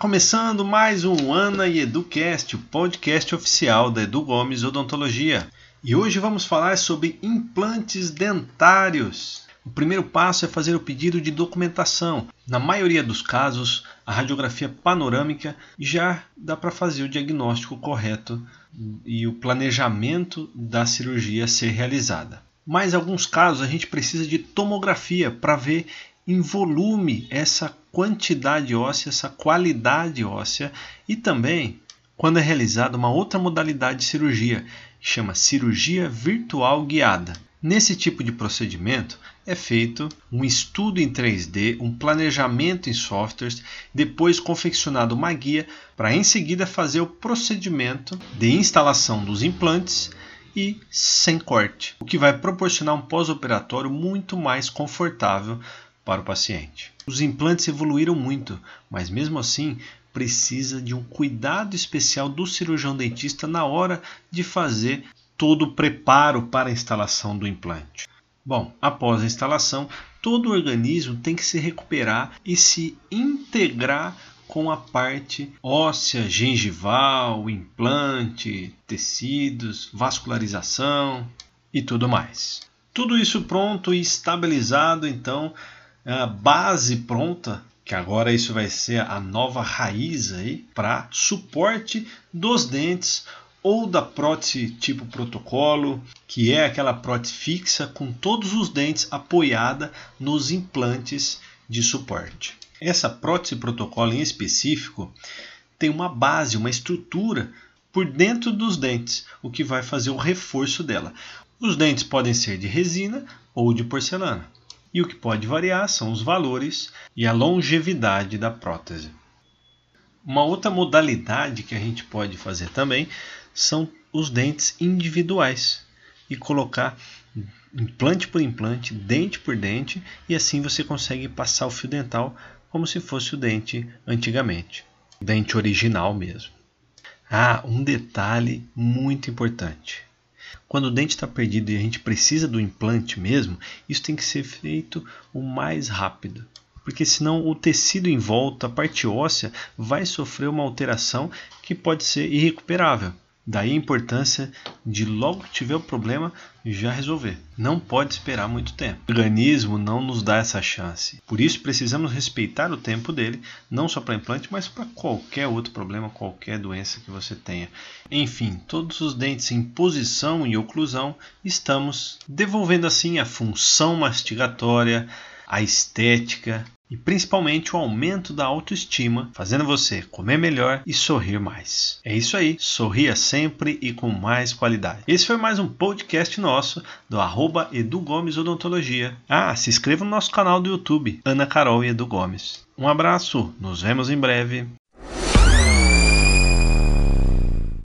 começando mais um Ana e EduCast, o podcast oficial da Edu Gomes Odontologia. E hoje vamos falar sobre implantes dentários. O primeiro passo é fazer o pedido de documentação. Na maioria dos casos, a radiografia panorâmica já dá para fazer o diagnóstico correto e o planejamento da cirurgia ser realizada. Mas em alguns casos a gente precisa de tomografia para ver em volume essa quantidade óssea, essa qualidade óssea e também quando é realizada uma outra modalidade de cirurgia, que chama cirurgia virtual guiada. Nesse tipo de procedimento é feito um estudo em 3D, um planejamento em softwares, depois confeccionado uma guia para em seguida fazer o procedimento de instalação dos implantes e sem corte, o que vai proporcionar um pós-operatório muito mais confortável para o paciente. Os implantes evoluíram muito, mas mesmo assim precisa de um cuidado especial do cirurgião dentista na hora de fazer todo o preparo para a instalação do implante. Bom, após a instalação, todo o organismo tem que se recuperar e se integrar com a parte óssea, gengival, implante, tecidos, vascularização e tudo mais. Tudo isso pronto e estabilizado, então a base pronta, que agora isso vai ser a nova raiz aí para suporte dos dentes ou da prótese tipo protocolo, que é aquela prótese fixa com todos os dentes apoiada nos implantes de suporte. Essa prótese protocolo em específico tem uma base, uma estrutura por dentro dos dentes, o que vai fazer o reforço dela. Os dentes podem ser de resina ou de porcelana e o que pode variar são os valores e a longevidade da prótese. Uma outra modalidade que a gente pode fazer também são os dentes individuais e colocar implante por implante, dente por dente, e assim você consegue passar o fio dental como se fosse o dente antigamente, o dente original mesmo. Ah, um detalhe muito importante. Quando o dente está perdido e a gente precisa do implante mesmo, isso tem que ser feito o mais rápido. Porque senão o tecido em volta, a parte óssea, vai sofrer uma alteração que pode ser irrecuperável. Daí a importância de logo que tiver o problema já resolver. Não pode esperar muito tempo. O organismo não nos dá essa chance. Por isso precisamos respeitar o tempo dele, não só para implante, mas para qualquer outro problema, qualquer doença que você tenha. Enfim, todos os dentes em posição e oclusão, estamos devolvendo assim a função mastigatória, a estética e principalmente o aumento da autoestima, fazendo você comer melhor e sorrir mais. É isso aí, sorria sempre e com mais qualidade. Esse foi mais um podcast nosso do arroba Edu Gomes Odontologia. Ah, se inscreva no nosso canal do YouTube, Ana Carol e Edu Gomes. Um abraço, nos vemos em breve.